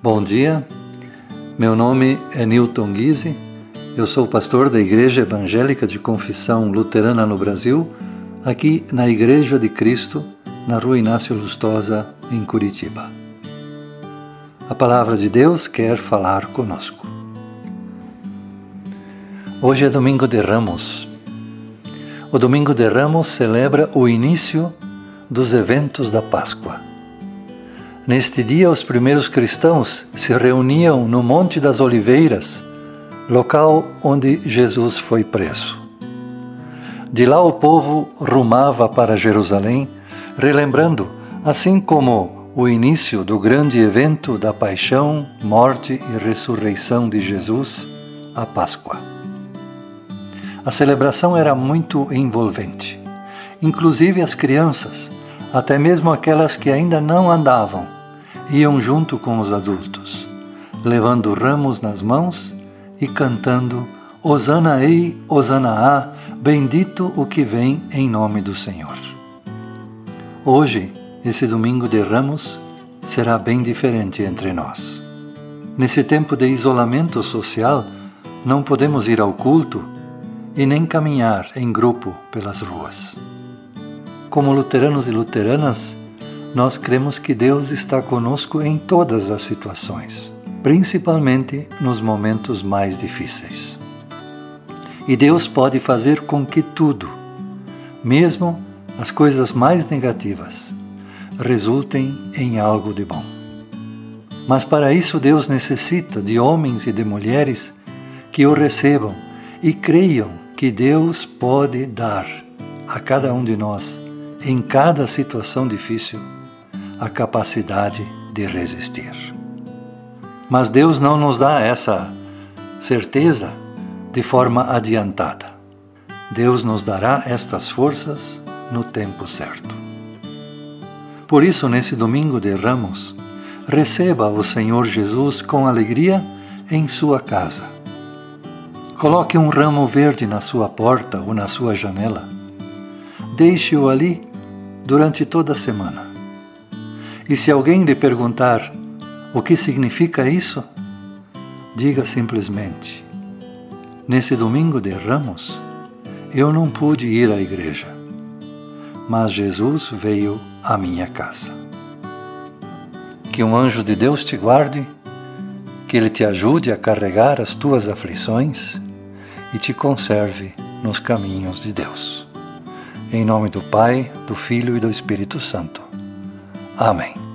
Bom dia, meu nome é Newton Guise, eu sou pastor da Igreja Evangélica de Confissão Luterana no Brasil, aqui na Igreja de Cristo, na Rua Inácio Lustosa, em Curitiba. A palavra de Deus quer falar conosco. Hoje é Domingo de Ramos. O Domingo de Ramos celebra o início dos eventos da Páscoa. Neste dia, os primeiros cristãos se reuniam no Monte das Oliveiras, local onde Jesus foi preso. De lá o povo rumava para Jerusalém, relembrando, assim como o início do grande evento da paixão, morte e ressurreição de Jesus, a Páscoa. A celebração era muito envolvente. Inclusive as crianças, até mesmo aquelas que ainda não andavam, iam junto com os adultos, levando ramos nas mãos e cantando Hosana ei, Hosana a, bendito o que vem em nome do Senhor. Hoje, esse domingo de ramos, será bem diferente entre nós. Nesse tempo de isolamento social, não podemos ir ao culto e nem caminhar em grupo pelas ruas. Como luteranos e luteranas, nós cremos que Deus está conosco em todas as situações, principalmente nos momentos mais difíceis. E Deus pode fazer com que tudo, mesmo as coisas mais negativas, resultem em algo de bom. Mas para isso Deus necessita de homens e de mulheres que o recebam e creiam que Deus pode dar a cada um de nós, em cada situação difícil, a capacidade de resistir. Mas Deus não nos dá essa certeza de forma adiantada. Deus nos dará estas forças no tempo certo. Por isso, nesse domingo de Ramos, receba o Senhor Jesus com alegria em sua casa. Coloque um ramo verde na sua porta ou na sua janela. Deixe-o ali durante toda a semana. E se alguém lhe perguntar o que significa isso, diga simplesmente: Nesse domingo de Ramos, eu não pude ir à igreja, mas Jesus veio à minha casa. Que um anjo de Deus te guarde, que ele te ajude a carregar as tuas aflições e te conserve nos caminhos de Deus. Em nome do Pai, do Filho e do Espírito Santo. Amém.